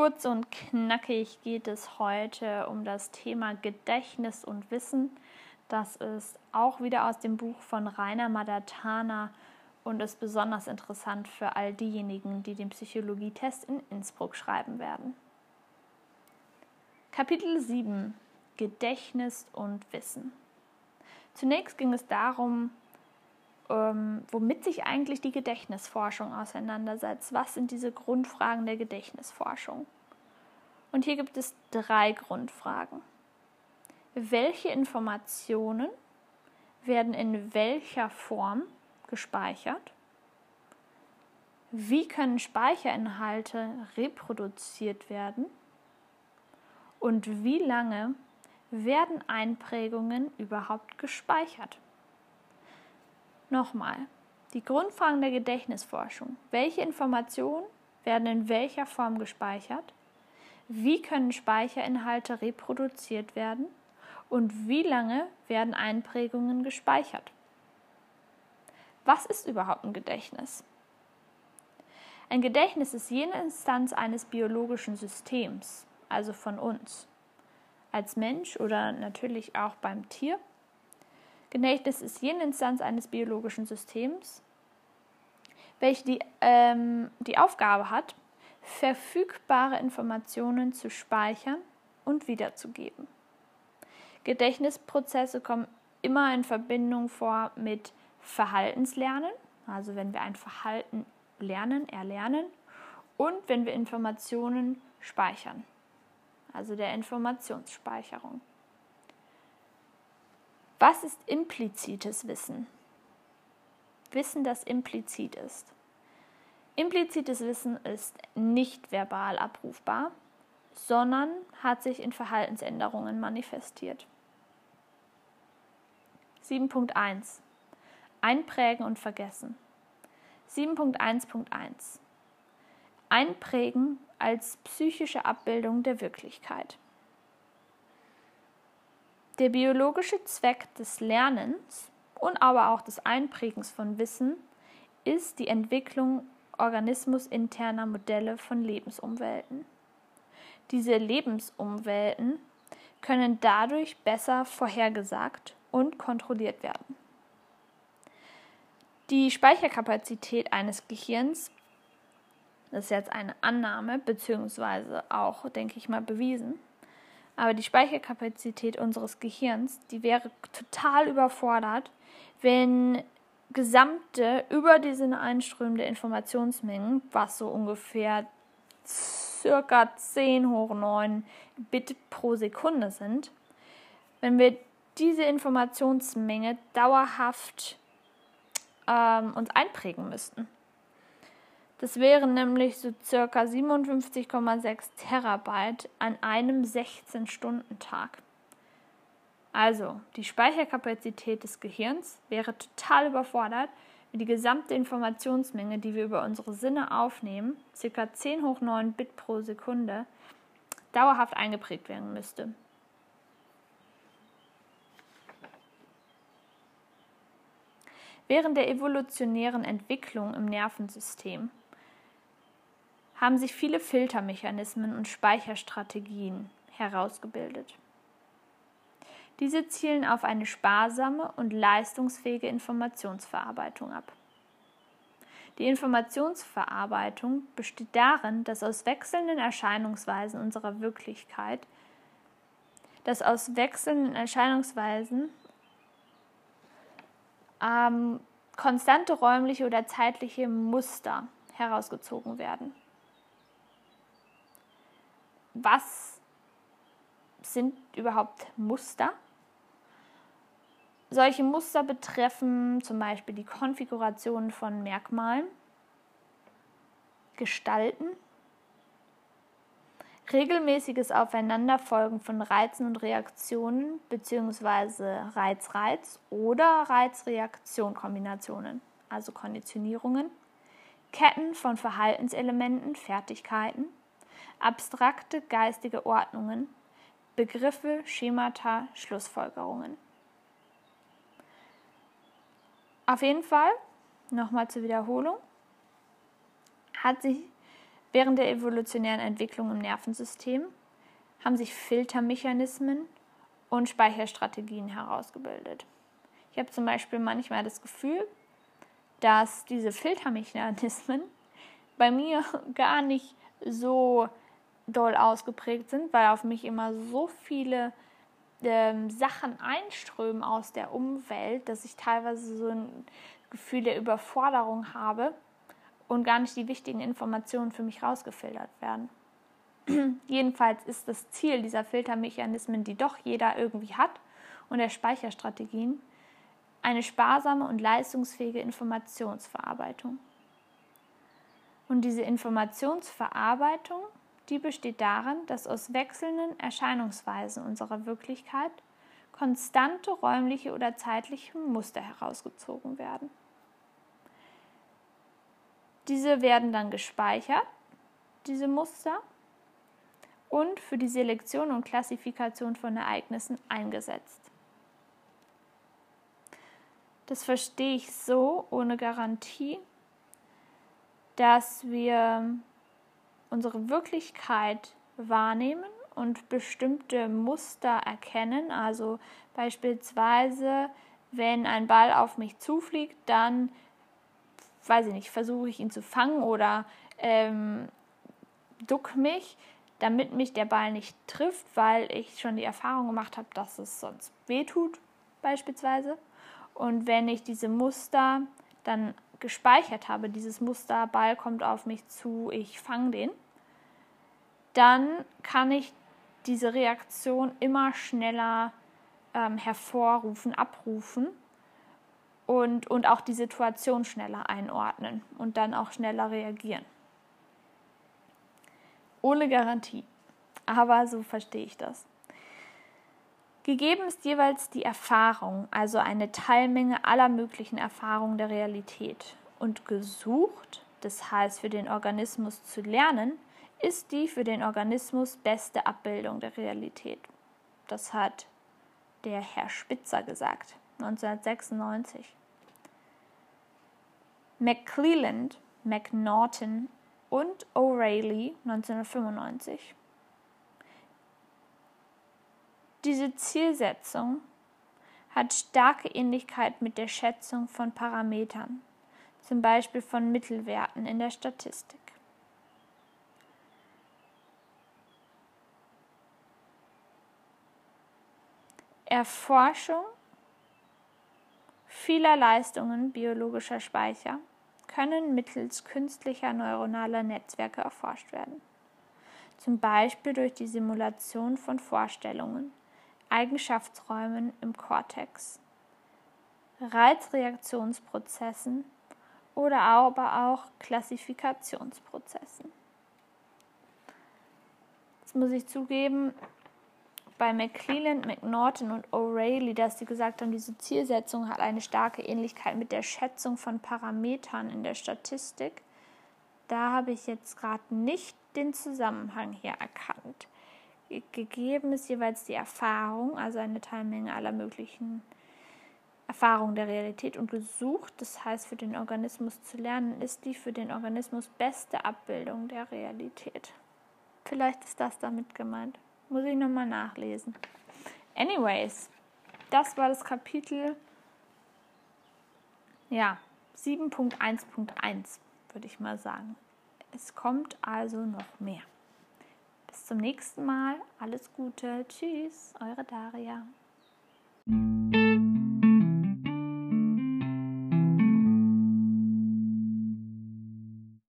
Kurz und knackig geht es heute um das Thema Gedächtnis und Wissen. Das ist auch wieder aus dem Buch von Rainer Madatana und ist besonders interessant für all diejenigen, die den Psychologietest in Innsbruck schreiben werden. Kapitel 7 Gedächtnis und Wissen. Zunächst ging es darum, ähm, womit sich eigentlich die Gedächtnisforschung auseinandersetzt. Was sind diese Grundfragen der Gedächtnisforschung? Und hier gibt es drei Grundfragen. Welche Informationen werden in welcher Form gespeichert? Wie können Speicherinhalte reproduziert werden? Und wie lange werden Einprägungen überhaupt gespeichert? Nochmal, die Grundfragen der Gedächtnisforschung. Welche Informationen werden in welcher Form gespeichert? Wie können Speicherinhalte reproduziert werden? Und wie lange werden Einprägungen gespeichert? Was ist überhaupt ein Gedächtnis? Ein Gedächtnis ist jene Instanz eines biologischen Systems, also von uns, als Mensch oder natürlich auch beim Tier, Gedächtnis ist jene Instanz eines biologischen Systems, welche die, ähm, die Aufgabe hat, verfügbare Informationen zu speichern und wiederzugeben. Gedächtnisprozesse kommen immer in Verbindung vor mit Verhaltenslernen, also wenn wir ein Verhalten lernen, erlernen, und wenn wir Informationen speichern, also der Informationsspeicherung. Was ist implizites Wissen? Wissen, das implizit ist. Implizites Wissen ist nicht verbal abrufbar, sondern hat sich in Verhaltensänderungen manifestiert. 7.1 Einprägen und Vergessen. 7.1.1 Einprägen als psychische Abbildung der Wirklichkeit. Der biologische Zweck des Lernens und aber auch des Einprägens von Wissen ist die Entwicklung organismusinterner Modelle von Lebensumwelten. Diese Lebensumwelten können dadurch besser vorhergesagt und kontrolliert werden. Die Speicherkapazität eines Gehirns, das ist jetzt eine Annahme, beziehungsweise auch, denke ich mal, bewiesen, aber die Speicherkapazität unseres Gehirns, die wäre total überfordert, wenn gesamte über diesen einströmende Informationsmengen, was so ungefähr circa 10 hoch 9 Bit pro Sekunde sind, wenn wir diese Informationsmenge dauerhaft ähm, uns einprägen müssten. Das wären nämlich so circa 57,6 Terabyte an einem 16-Stunden-Tag. Also, die Speicherkapazität des Gehirns wäre total überfordert, wenn die gesamte Informationsmenge, die wir über unsere Sinne aufnehmen, ca. 10 hoch 9 Bit pro Sekunde, dauerhaft eingeprägt werden müsste. Während der evolutionären Entwicklung im Nervensystem haben sich viele Filtermechanismen und Speicherstrategien herausgebildet. Diese zielen auf eine sparsame und leistungsfähige Informationsverarbeitung ab. Die Informationsverarbeitung besteht darin, dass aus wechselnden Erscheinungsweisen unserer Wirklichkeit, dass aus wechselnden Erscheinungsweisen ähm, konstante räumliche oder zeitliche Muster herausgezogen werden was sind überhaupt Muster? Solche Muster betreffen zum Beispiel die Konfiguration von Merkmalen, Gestalten, regelmäßiges Aufeinanderfolgen von Reizen und Reaktionen bzw. Reiz-Reiz oder Reiz-Reaktion-Kombinationen, also Konditionierungen, Ketten von Verhaltenselementen, Fertigkeiten, abstrakte geistige Ordnungen, Begriffe, Schemata, Schlussfolgerungen. Auf jeden Fall, nochmal zur Wiederholung, hat sich Während der evolutionären Entwicklung im Nervensystem haben sich Filtermechanismen und Speicherstrategien herausgebildet. Ich habe zum Beispiel manchmal das Gefühl, dass diese Filtermechanismen bei mir gar nicht so doll ausgeprägt sind, weil auf mich immer so viele ähm, Sachen einströmen aus der Umwelt, dass ich teilweise so ein Gefühl der Überforderung habe und gar nicht die wichtigen Informationen für mich rausgefiltert werden. Jedenfalls ist das Ziel dieser Filtermechanismen, die doch jeder irgendwie hat, und der Speicherstrategien, eine sparsame und leistungsfähige Informationsverarbeitung. Und diese Informationsverarbeitung, die besteht darin, dass aus wechselnden Erscheinungsweisen unserer Wirklichkeit konstante räumliche oder zeitliche Muster herausgezogen werden. Diese werden dann gespeichert, diese Muster, und für die Selektion und Klassifikation von Ereignissen eingesetzt. Das verstehe ich so ohne Garantie, dass wir unsere Wirklichkeit wahrnehmen und bestimmte Muster erkennen. Also beispielsweise, wenn ein Ball auf mich zufliegt, dann, weiß ich nicht, versuche ich ihn zu fangen oder ähm, duck mich, damit mich der Ball nicht trifft, weil ich schon die Erfahrung gemacht habe, dass es sonst wehtut, beispielsweise. Und wenn ich diese Muster dann gespeichert habe, dieses Muster, Ball kommt auf mich zu, ich fange den, dann kann ich diese Reaktion immer schneller ähm, hervorrufen, abrufen und, und auch die Situation schneller einordnen und dann auch schneller reagieren. Ohne Garantie. Aber so verstehe ich das. Gegeben ist jeweils die Erfahrung, also eine Teilmenge aller möglichen Erfahrungen der Realität. Und gesucht, das heißt für den Organismus zu lernen, ist die für den Organismus beste Abbildung der Realität. Das hat der Herr Spitzer gesagt, 1996. McClelland, McNaughton und O'Reilly 1995. Diese Zielsetzung hat starke Ähnlichkeit mit der Schätzung von Parametern, zum Beispiel von Mittelwerten in der Statistik. Erforschung vieler Leistungen biologischer Speicher können mittels künstlicher neuronaler Netzwerke erforscht werden, zum Beispiel durch die Simulation von Vorstellungen Eigenschaftsräumen im Kortex, Reizreaktionsprozessen oder aber auch Klassifikationsprozessen. Jetzt muss ich zugeben, bei McClelland, McNaughton und O'Reilly, dass sie gesagt haben, diese Zielsetzung hat eine starke Ähnlichkeit mit der Schätzung von Parametern in der Statistik. Da habe ich jetzt gerade nicht den Zusammenhang hier erkannt gegeben ist jeweils die Erfahrung, also eine Teilmenge aller möglichen Erfahrungen der Realität und gesucht, das heißt für den Organismus zu lernen, ist die für den Organismus beste Abbildung der Realität. Vielleicht ist das damit gemeint. Muss ich nochmal nachlesen. Anyways, das war das Kapitel ja, 7.1.1, würde ich mal sagen. Es kommt also noch mehr. Bis zum nächsten Mal. Alles Gute. Tschüss, eure Daria.